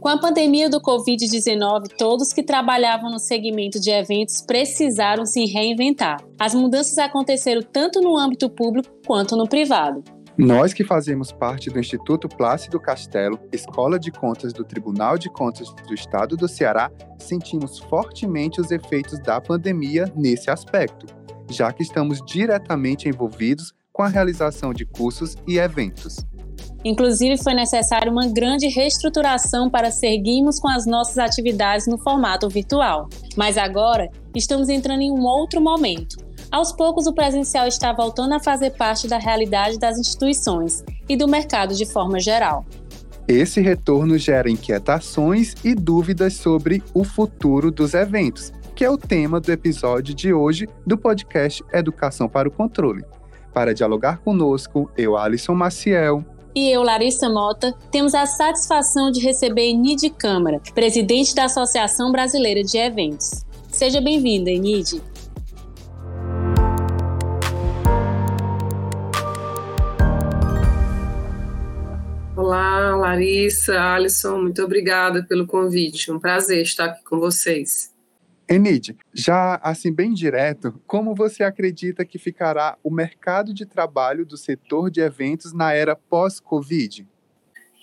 Com a pandemia do Covid-19, todos que trabalhavam no segmento de eventos precisaram se reinventar. As mudanças aconteceram tanto no âmbito público quanto no privado. Nós que fazemos parte do Instituto Plácido Castelo, Escola de Contas do Tribunal de Contas do Estado do Ceará, sentimos fortemente os efeitos da pandemia nesse aspecto, já que estamos diretamente envolvidos com a realização de cursos e eventos. Inclusive, foi necessária uma grande reestruturação para seguirmos com as nossas atividades no formato virtual. Mas agora estamos entrando em um outro momento. Aos poucos, o presencial está voltando a fazer parte da realidade das instituições e do mercado de forma geral. Esse retorno gera inquietações e dúvidas sobre o futuro dos eventos, que é o tema do episódio de hoje do podcast Educação para o Controle. Para dialogar conosco, eu, Alisson Maciel, e eu, Larissa Mota, temos a satisfação de receber Enide Câmara, presidente da Associação Brasileira de Eventos. Seja bem-vinda, Enide. Olá, Larissa, Alisson, muito obrigada pelo convite. Um prazer estar aqui com vocês. Enid, já assim bem direto, como você acredita que ficará o mercado de trabalho do setor de eventos na era pós-Covid?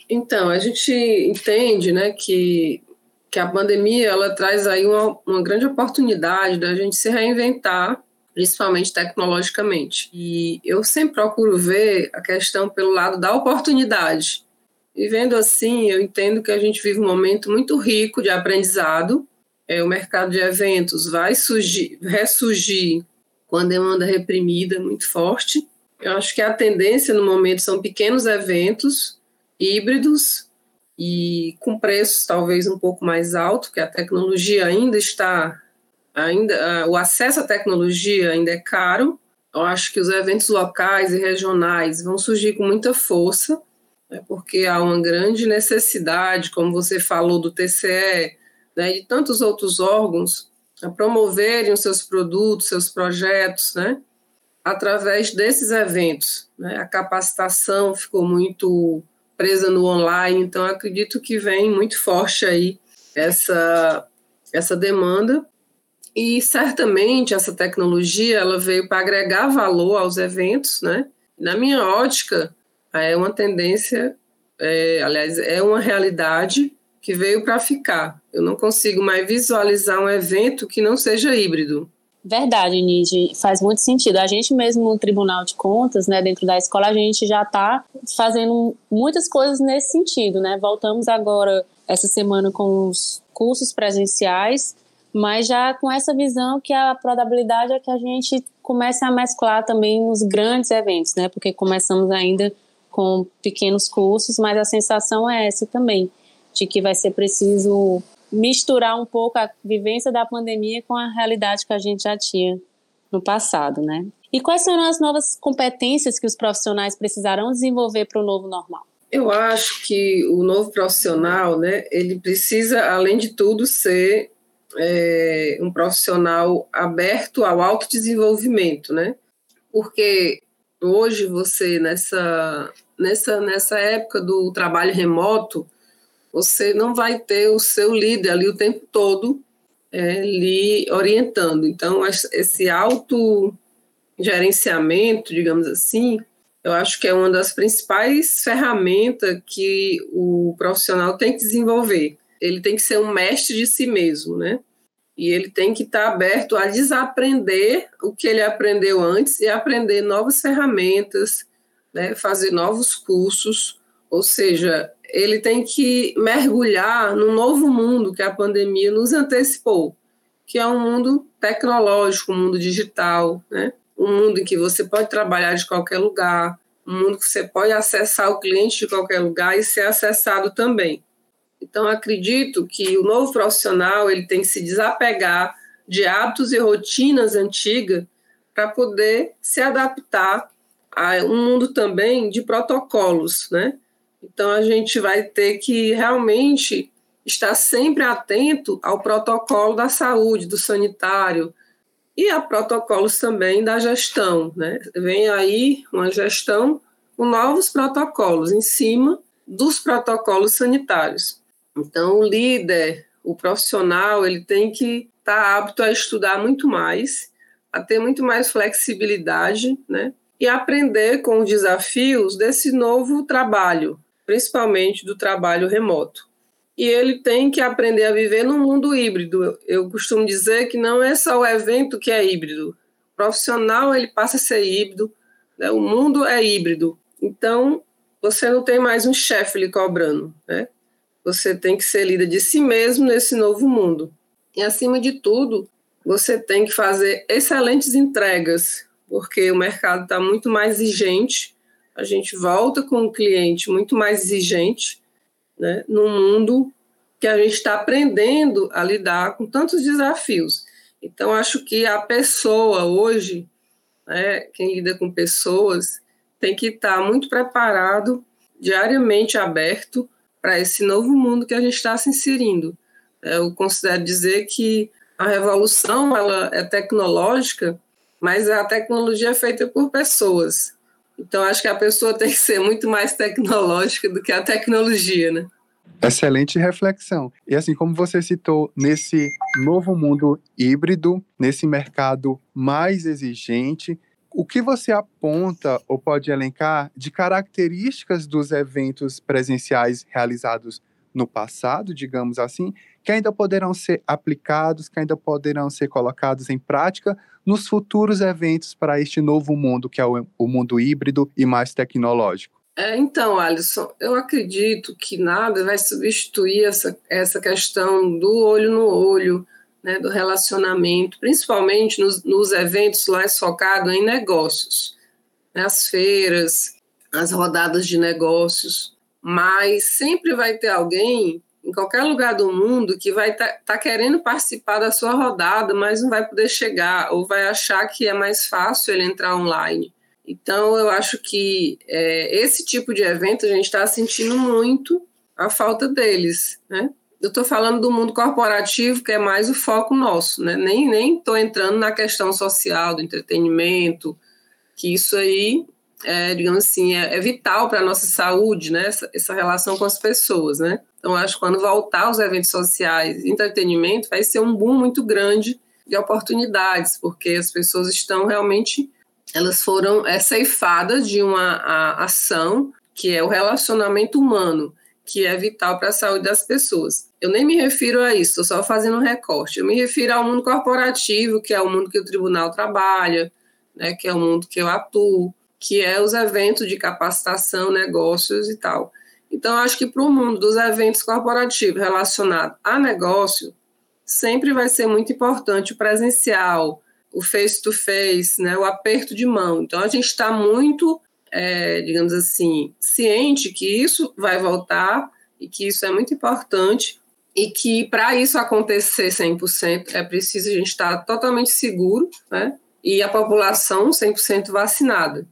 Então, a gente entende né, que, que a pandemia ela traz aí uma, uma grande oportunidade da gente se reinventar, principalmente tecnologicamente. E eu sempre procuro ver a questão pelo lado da oportunidade. E vendo assim, eu entendo que a gente vive um momento muito rico de aprendizado, é, o mercado de eventos vai surgir, ressurgir com a demanda reprimida muito forte. Eu acho que a tendência no momento são pequenos eventos híbridos e com preços talvez um pouco mais alto, que a tecnologia ainda está ainda o acesso à tecnologia ainda é caro. Eu acho que os eventos locais e regionais vão surgir com muita força, né, porque há uma grande necessidade, como você falou do TCE, né, de tantos outros órgãos a promoverem os seus produtos, seus projetos, né, através desses eventos. Né? A capacitação ficou muito presa no online, então acredito que vem muito forte aí essa, essa demanda e certamente essa tecnologia ela veio para agregar valor aos eventos, né? Na minha ótica, é uma tendência, é, aliás, é uma realidade que veio para ficar. Eu não consigo mais visualizar um evento que não seja híbrido. Verdade, Nid, faz muito sentido. A gente mesmo no Tribunal de Contas, né, dentro da escola, a gente já está fazendo muitas coisas nesse sentido, né? Voltamos agora essa semana com os cursos presenciais, mas já com essa visão que a probabilidade é que a gente comece a mesclar também nos grandes eventos, né? Porque começamos ainda com pequenos cursos, mas a sensação é essa também de que vai ser preciso misturar um pouco a vivência da pandemia com a realidade que a gente já tinha no passado, né? E quais são as novas competências que os profissionais precisarão desenvolver para o novo normal? Eu acho que o novo profissional, né, ele precisa, além de tudo, ser é, um profissional aberto ao autodesenvolvimento, né? Porque hoje você, nessa, nessa, nessa época do trabalho remoto, você não vai ter o seu líder ali o tempo todo é, lhe orientando. Então, esse autogerenciamento, digamos assim, eu acho que é uma das principais ferramentas que o profissional tem que desenvolver. Ele tem que ser um mestre de si mesmo, né? E ele tem que estar aberto a desaprender o que ele aprendeu antes e aprender novas ferramentas, né? fazer novos cursos, ou seja, ele tem que mergulhar no novo mundo que a pandemia nos antecipou, que é um mundo tecnológico, um mundo digital, né? um mundo em que você pode trabalhar de qualquer lugar, um mundo que você pode acessar o cliente de qualquer lugar e ser acessado também. Então, acredito que o novo profissional ele tem que se desapegar de hábitos e rotinas antigas para poder se adaptar a um mundo também de protocolos, né? Então, a gente vai ter que realmente estar sempre atento ao protocolo da saúde, do sanitário, e a protocolos também da gestão. Né? Vem aí uma gestão com novos protocolos em cima dos protocolos sanitários. Então, o líder, o profissional, ele tem que estar tá apto a estudar muito mais, a ter muito mais flexibilidade, né? E aprender com os desafios desse novo trabalho, principalmente do trabalho remoto. E ele tem que aprender a viver no mundo híbrido. Eu costumo dizer que não é só o evento que é híbrido. O profissional ele passa a ser híbrido, né? o mundo é híbrido. Então, você não tem mais um chefe lhe cobrando, né? Você tem que ser líder de si mesmo nesse novo mundo. E, acima de tudo, você tem que fazer excelentes entregas, porque o mercado está muito mais exigente. A gente volta com o cliente muito mais exigente, né? No mundo que a gente está aprendendo a lidar com tantos desafios. Então, acho que a pessoa hoje, né, quem lida com pessoas, tem que estar muito preparado, diariamente aberto para esse novo mundo que a gente está se inserindo. Eu considero dizer que a revolução ela é tecnológica, mas a tecnologia é feita por pessoas. Então acho que a pessoa tem que ser muito mais tecnológica do que a tecnologia, né? Excelente reflexão. E assim como você citou, nesse novo mundo híbrido, nesse mercado mais exigente, o que você aponta ou pode elencar de características dos eventos presenciais realizados no passado, digamos assim, que ainda poderão ser aplicados, que ainda poderão ser colocados em prática nos futuros eventos para este novo mundo, que é o, o mundo híbrido e mais tecnológico? É, então, Alisson, eu acredito que nada vai substituir essa, essa questão do olho no olho, né, do relacionamento, principalmente nos, nos eventos mais focados em negócios, né, as feiras, as rodadas de negócios, mas sempre vai ter alguém em qualquer lugar do mundo que vai estar tá, tá querendo participar da sua rodada, mas não vai poder chegar, ou vai achar que é mais fácil ele entrar online. Então, eu acho que é, esse tipo de evento a gente está sentindo muito a falta deles, né? eu estou falando do mundo corporativo, que é mais o foco nosso, né? Nem nem estou entrando na questão social, do entretenimento, que isso aí, é, digamos assim, é, é vital para a nossa saúde, né? Essa, essa, relação com as pessoas, né? Então, acho que quando voltar aos eventos sociais, entretenimento, vai ser um boom muito grande de oportunidades, porque as pessoas estão realmente, elas foram é, ceifadas de uma a, ação que é o relacionamento humano que é vital para a saúde das pessoas. Eu nem me refiro a isso, estou só fazendo um recorte. Eu me refiro ao mundo corporativo, que é o mundo que o tribunal trabalha, né, que é o mundo que eu atuo, que é os eventos de capacitação, negócios e tal. Então, acho que para o mundo dos eventos corporativos relacionados a negócio, sempre vai ser muito importante o presencial, o face-to-face, -face, né, o aperto de mão. Então, a gente está muito é, digamos assim, ciente que isso vai voltar e que isso é muito importante e que para isso acontecer 100% é preciso a gente estar totalmente seguro, né? E a população 100% vacinada.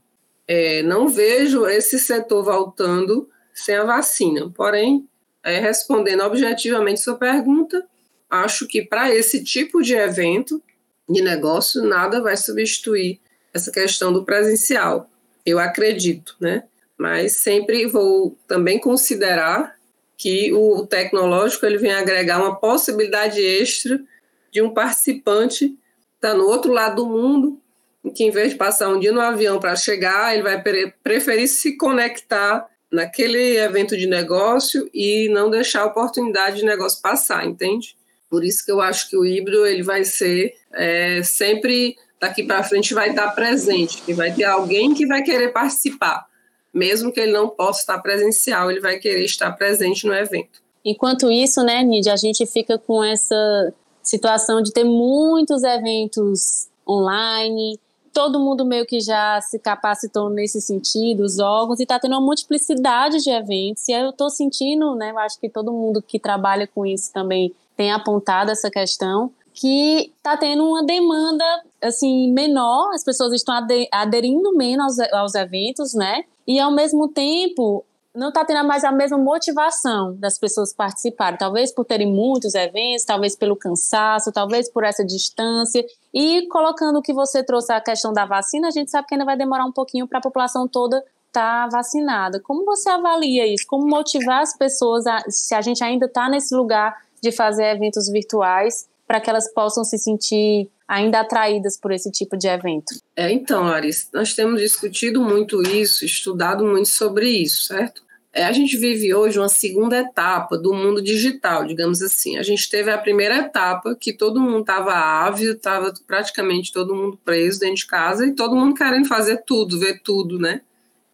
É, não vejo esse setor voltando sem a vacina. Porém, é, respondendo objetivamente sua pergunta, acho que para esse tipo de evento de negócio, nada vai substituir essa questão do presencial eu acredito, né? Mas sempre vou também considerar que o tecnológico ele vem agregar uma possibilidade extra de um participante estar tá no outro lado do mundo, que em vez de passar um dia no avião para chegar, ele vai preferir se conectar naquele evento de negócio e não deixar a oportunidade de negócio passar, entende? Por isso que eu acho que o híbrido ele vai ser é, sempre daqui para frente vai estar presente, que vai ter alguém que vai querer participar, mesmo que ele não possa estar presencial, ele vai querer estar presente no evento. Enquanto isso, né, Nídia, a gente fica com essa situação de ter muitos eventos online, todo mundo meio que já se capacitou nesse sentido, os órgãos, e está tendo uma multiplicidade de eventos, e eu estou sentindo, né, eu acho que todo mundo que trabalha com isso também tem apontado essa questão, que está tendo uma demanda assim menor, as pessoas estão aderindo menos aos, aos eventos, né? E ao mesmo tempo não está tendo mais a mesma motivação das pessoas participarem, talvez por terem muitos eventos, talvez pelo cansaço, talvez por essa distância. E colocando o que você trouxe a questão da vacina, a gente sabe que ainda vai demorar um pouquinho para a população toda está vacinada. Como você avalia isso? Como motivar as pessoas, a, se a gente ainda está nesse lugar de fazer eventos virtuais, para que elas possam se sentir ainda atraídas por esse tipo de evento? É, então, Larissa, nós temos discutido muito isso, estudado muito sobre isso, certo? É, a gente vive hoje uma segunda etapa do mundo digital, digamos assim. A gente teve a primeira etapa, que todo mundo estava ávido, estava praticamente todo mundo preso dentro de casa e todo mundo querendo fazer tudo, ver tudo, né?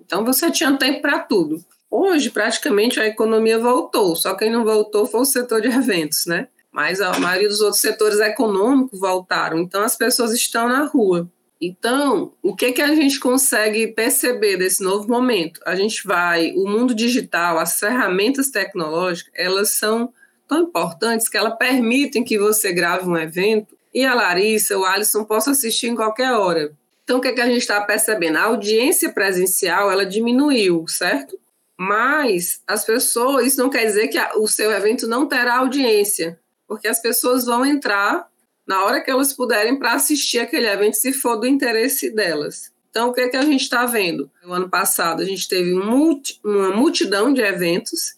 Então você tinha tempo para tudo. Hoje, praticamente, a economia voltou, só quem não voltou foi o setor de eventos, né? Mas a maioria dos outros setores econômicos voltaram, então as pessoas estão na rua. Então, o que, que a gente consegue perceber desse novo momento? A gente vai, o mundo digital, as ferramentas tecnológicas, elas são tão importantes que elas permitem que você grave um evento e a Larissa, o Alisson possam assistir em qualquer hora. Então, o que, que a gente está percebendo? A audiência presencial, ela diminuiu, certo? Mas as pessoas, isso não quer dizer que o seu evento não terá audiência, porque as pessoas vão entrar na hora que elas puderem para assistir aquele evento, se for do interesse delas. Então, o que, é que a gente está vendo? No ano passado, a gente teve multi, uma multidão de eventos,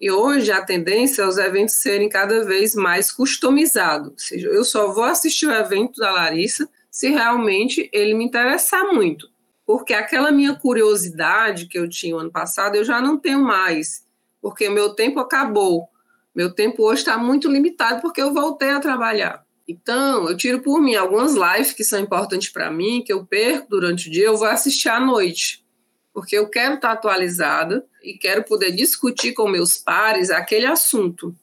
e hoje a tendência é os eventos serem cada vez mais customizados. Ou seja, eu só vou assistir o evento da Larissa se realmente ele me interessar muito. Porque aquela minha curiosidade que eu tinha no ano passado, eu já não tenho mais, porque meu tempo acabou. Meu tempo hoje está muito limitado porque eu voltei a trabalhar. Então, eu tiro por mim algumas lives que são importantes para mim, que eu perco durante o dia, eu vou assistir à noite, porque eu quero estar atualizada e quero poder discutir com meus pares aquele assunto.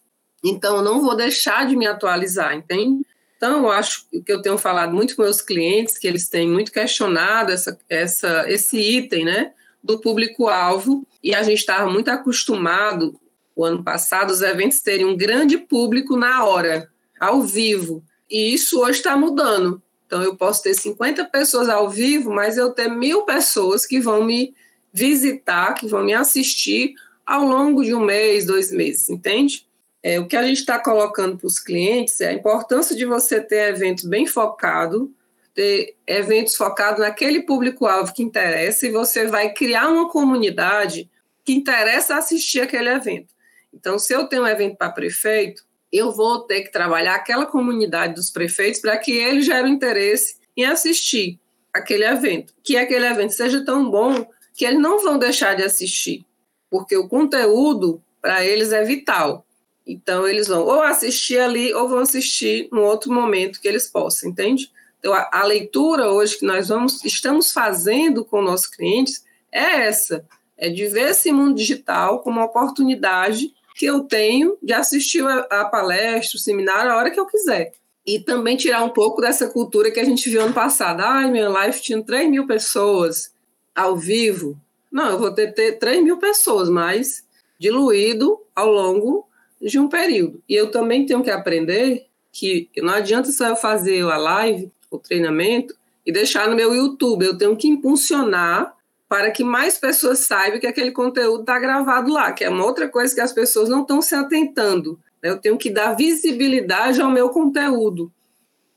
Então, eu não vou deixar de me atualizar, entende? Então, eu acho que eu tenho falado muito com meus clientes, que eles têm muito questionado essa, essa, esse item, né, do público-alvo, e a gente estava muito acostumado, o ano passado, os eventos terem um grande público na hora, ao vivo. E isso hoje está mudando. Então, eu posso ter 50 pessoas ao vivo, mas eu ter mil pessoas que vão me visitar, que vão me assistir ao longo de um mês, dois meses, entende? É, o que a gente está colocando para os clientes é a importância de você ter eventos bem focado, ter eventos focados naquele público-alvo que interessa, e você vai criar uma comunidade que interessa assistir aquele evento. Então, se eu tenho um evento para prefeito, eu vou ter que trabalhar aquela comunidade dos prefeitos para que eles gerem interesse em assistir aquele evento, que aquele evento seja tão bom que eles não vão deixar de assistir, porque o conteúdo para eles é vital. Então eles vão ou assistir ali ou vão assistir no outro momento que eles possam, entende? Então a, a leitura hoje que nós vamos estamos fazendo com nossos clientes é essa, é de ver esse mundo digital como uma oportunidade que eu tenho de assistir a, a palestra, o seminário, a hora que eu quiser. E também tirar um pouco dessa cultura que a gente viu ano passado. Ai, minha live tinha 3 mil pessoas ao vivo. Não, eu vou ter, ter 3 mil pessoas, mas diluído ao longo de um período. E eu também tenho que aprender que não adianta só eu fazer a live, o treinamento, e deixar no meu YouTube. Eu tenho que impulsionar para que mais pessoas saibam que aquele conteúdo está gravado lá, que é uma outra coisa que as pessoas não estão se atentando. Né? Eu tenho que dar visibilidade ao meu conteúdo.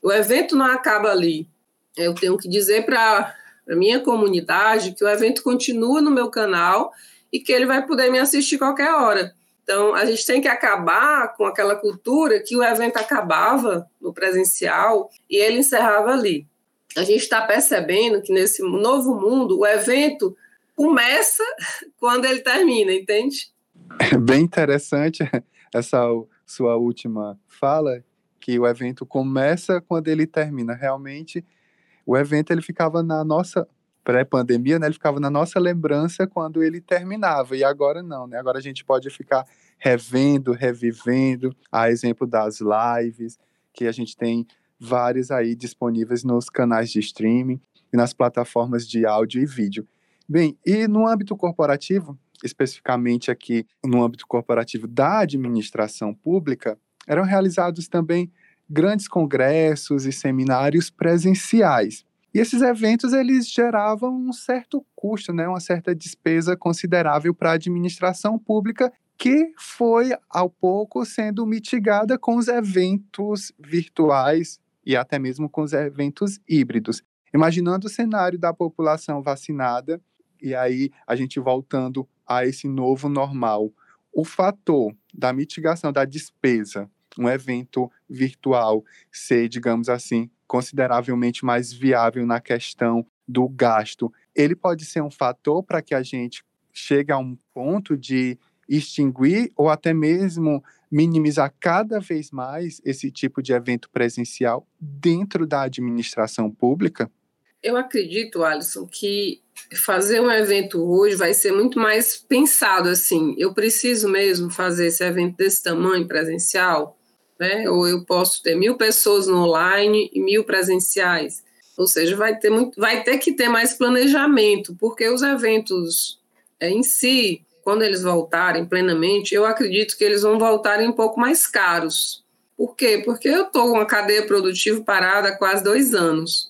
O evento não acaba ali. Eu tenho que dizer para a minha comunidade que o evento continua no meu canal e que ele vai poder me assistir qualquer hora. Então, a gente tem que acabar com aquela cultura que o evento acabava no presencial e ele encerrava ali a gente está percebendo que nesse novo mundo o evento começa quando ele termina, entende? É bem interessante essa sua última fala, que o evento começa quando ele termina. Realmente, o evento ele ficava na nossa pré-pandemia, né? Ele ficava na nossa lembrança quando ele terminava. E agora não, né? Agora a gente pode ficar revendo, revivendo, a exemplo das lives que a gente tem várias aí disponíveis nos canais de streaming e nas plataformas de áudio e vídeo. Bem, e no âmbito corporativo, especificamente aqui no âmbito corporativo da administração pública, eram realizados também grandes congressos e seminários presenciais. E esses eventos eles geravam um certo custo, né, uma certa despesa considerável para a administração pública que foi ao pouco sendo mitigada com os eventos virtuais e até mesmo com os eventos híbridos. Imaginando o cenário da população vacinada E aí, a gente voltando a esse novo normal, o fator da mitigação da despesa, um evento virtual ser, digamos assim, consideravelmente mais viável na questão do gasto, ele pode ser um fator para que a gente chegue a um ponto de extinguir ou até mesmo minimizar cada vez mais esse tipo de evento presencial dentro da administração pública? Eu acredito, Alisson, que fazer um evento hoje vai ser muito mais pensado assim. Eu preciso mesmo fazer esse evento desse tamanho presencial, né? Ou eu posso ter mil pessoas no online e mil presenciais. Ou seja, vai ter, muito, vai ter que ter mais planejamento, porque os eventos é, em si, quando eles voltarem plenamente, eu acredito que eles vão voltarem um pouco mais caros. Por quê? Porque eu estou com uma cadeia produtiva parada há quase dois anos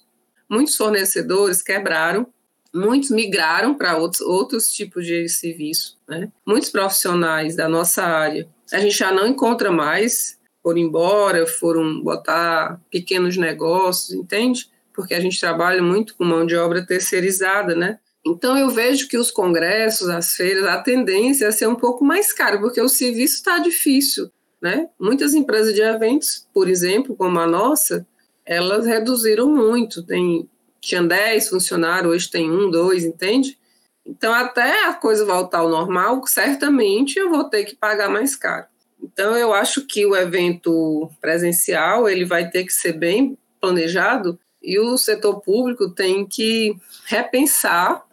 muitos fornecedores quebraram, muitos migraram para outros, outros tipos de serviço. Né? Muitos profissionais da nossa área a gente já não encontra mais, foram embora, foram botar pequenos negócios, entende? Porque a gente trabalha muito com mão de obra terceirizada, né? Então eu vejo que os congressos, as feiras, a tendência é ser um pouco mais caro, porque o serviço está difícil, né? Muitas empresas de eventos, por exemplo, como a nossa, elas reduziram muito. Tem, tinha 10 funcionários, hoje tem um, dois, entende? Então, até a coisa voltar ao normal, certamente eu vou ter que pagar mais caro. Então, eu acho que o evento presencial ele vai ter que ser bem planejado e o setor público tem que repensar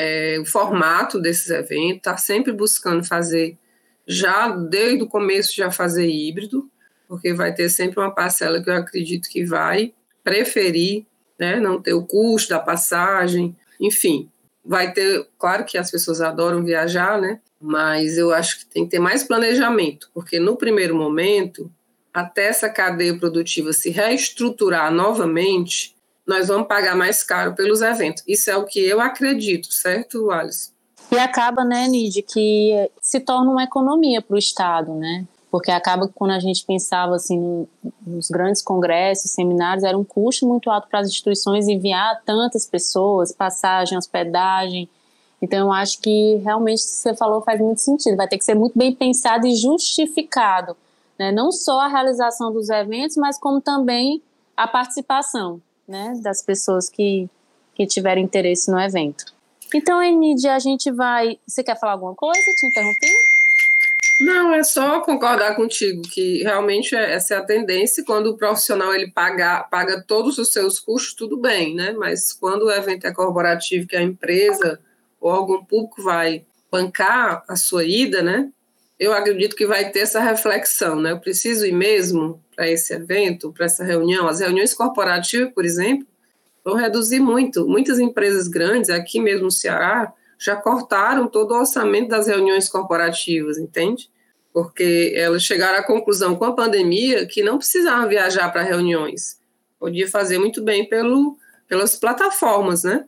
é, o formato desses eventos, está sempre buscando fazer, já desde o começo, já fazer híbrido, porque vai ter sempre uma parcela que eu acredito que vai preferir né, não ter o custo da passagem, enfim. Vai ter, claro que as pessoas adoram viajar, né? Mas eu acho que tem que ter mais planejamento, porque no primeiro momento, até essa cadeia produtiva se reestruturar novamente, nós vamos pagar mais caro pelos eventos. Isso é o que eu acredito, certo, Alisson? E acaba, né, Nid, que se torna uma economia para o Estado, né? porque acaba que quando a gente pensava assim nos grandes congressos, seminários, era um custo muito alto para as instituições enviar tantas pessoas, passagem, hospedagem. Então eu acho que realmente o que você falou faz muito sentido. Vai ter que ser muito bem pensado e justificado, né? Não só a realização dos eventos, mas como também a participação, né, das pessoas que que tiverem interesse no evento. Então, Enidia, a gente vai. Você quer falar alguma coisa? Te interrompi? Não, é só concordar contigo que realmente é, essa é a tendência. Quando o profissional ele paga, paga todos os seus custos, tudo bem, né? Mas quando o evento é corporativo, que a empresa ou algum público vai bancar a sua ida, né? Eu acredito que vai ter essa reflexão, né? Eu preciso ir mesmo para esse evento, para essa reunião. As reuniões corporativas, por exemplo, vão reduzir muito. Muitas empresas grandes, aqui mesmo no Ceará, já cortaram todo o orçamento das reuniões corporativas, entende? Porque elas chegaram à conclusão com a pandemia que não precisavam viajar para reuniões. Podia fazer muito bem pelo, pelas plataformas, né?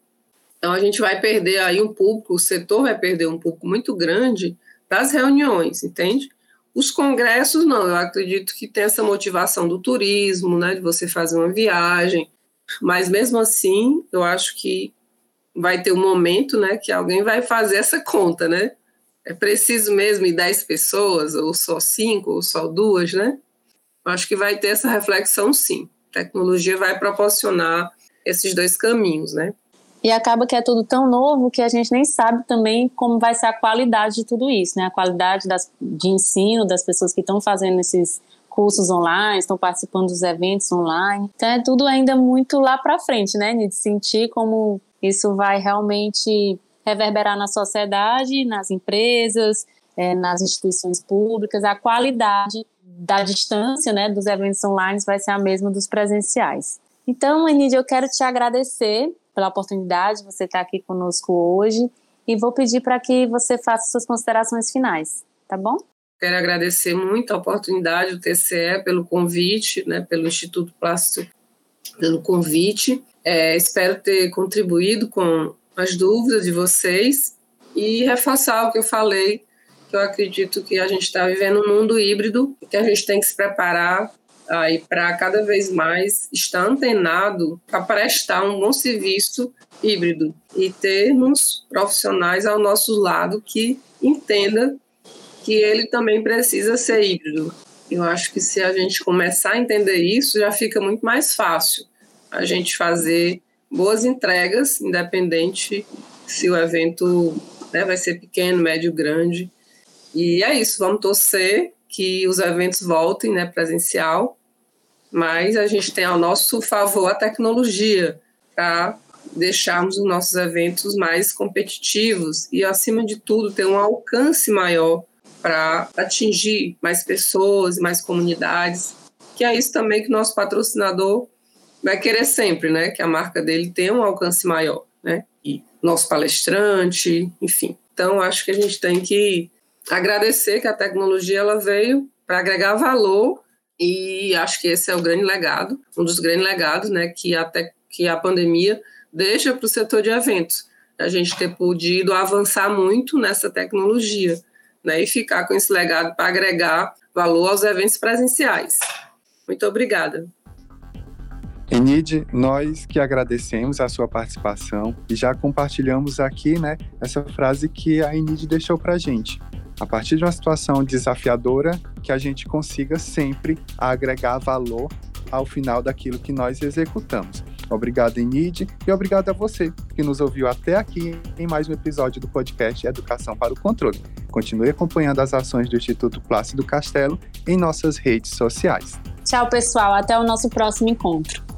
Então a gente vai perder aí um público, o setor vai perder um público muito grande das reuniões, entende? Os congressos, não, eu acredito que tem essa motivação do turismo, né, de você fazer uma viagem, mas mesmo assim, eu acho que vai ter um momento, né, que alguém vai fazer essa conta, né? É preciso mesmo ir 10 pessoas, ou só cinco, ou só duas, né? Acho que vai ter essa reflexão, sim. A tecnologia vai proporcionar esses dois caminhos, né? E acaba que é tudo tão novo que a gente nem sabe também como vai ser a qualidade de tudo isso, né? A qualidade das, de ensino das pessoas que estão fazendo esses cursos online, estão participando dos eventos online. Então é tudo ainda muito lá para frente, né? De sentir como isso vai realmente reverberar na sociedade, nas empresas, é, nas instituições públicas. A qualidade da distância né, dos eventos online vai ser a mesma dos presenciais. Então, Enidia, eu quero te agradecer pela oportunidade de você estar aqui conosco hoje e vou pedir para que você faça suas considerações finais, tá bom? Quero agradecer muito a oportunidade do TCE pelo convite, né, pelo Instituto Plástico pelo convite. É, espero ter contribuído com as dúvidas de vocês e reforçar o que eu falei, que eu acredito que a gente está vivendo um mundo híbrido e que a gente tem que se preparar aí para cada vez mais estar antenado para prestar um bom serviço híbrido e termos profissionais ao nosso lado que entenda que ele também precisa ser híbrido. Eu acho que se a gente começar a entender isso, já fica muito mais fácil a gente fazer boas entregas, independente se o evento né, vai ser pequeno, médio, grande. E é isso, vamos torcer que os eventos voltem né, presencial, mas a gente tem ao nosso favor a tecnologia para deixarmos os nossos eventos mais competitivos e, acima de tudo, ter um alcance maior para atingir mais pessoas, mais comunidades, que é isso também que o nosso patrocinador vai querer sempre, né? Que a marca dele tenha um alcance maior, né? E nosso palestrante, enfim. Então, acho que a gente tem que agradecer que a tecnologia ela veio para agregar valor e acho que esse é o grande legado, um dos grandes legados, né? Que até que a pandemia deixa para o setor de eventos. A gente ter podido avançar muito nessa tecnologia, né? E ficar com esse legado para agregar valor aos eventos presenciais. Muito obrigada. Enide, nós que agradecemos a sua participação e já compartilhamos aqui, né, essa frase que a Enide deixou para gente. A partir de uma situação desafiadora, que a gente consiga sempre agregar valor ao final daquilo que nós executamos. Obrigado, Enide, e obrigado a você que nos ouviu até aqui em mais um episódio do podcast Educação para o Controle. Continue acompanhando as ações do Instituto Plácido Castelo em nossas redes sociais. Tchau, pessoal. Até o nosso próximo encontro.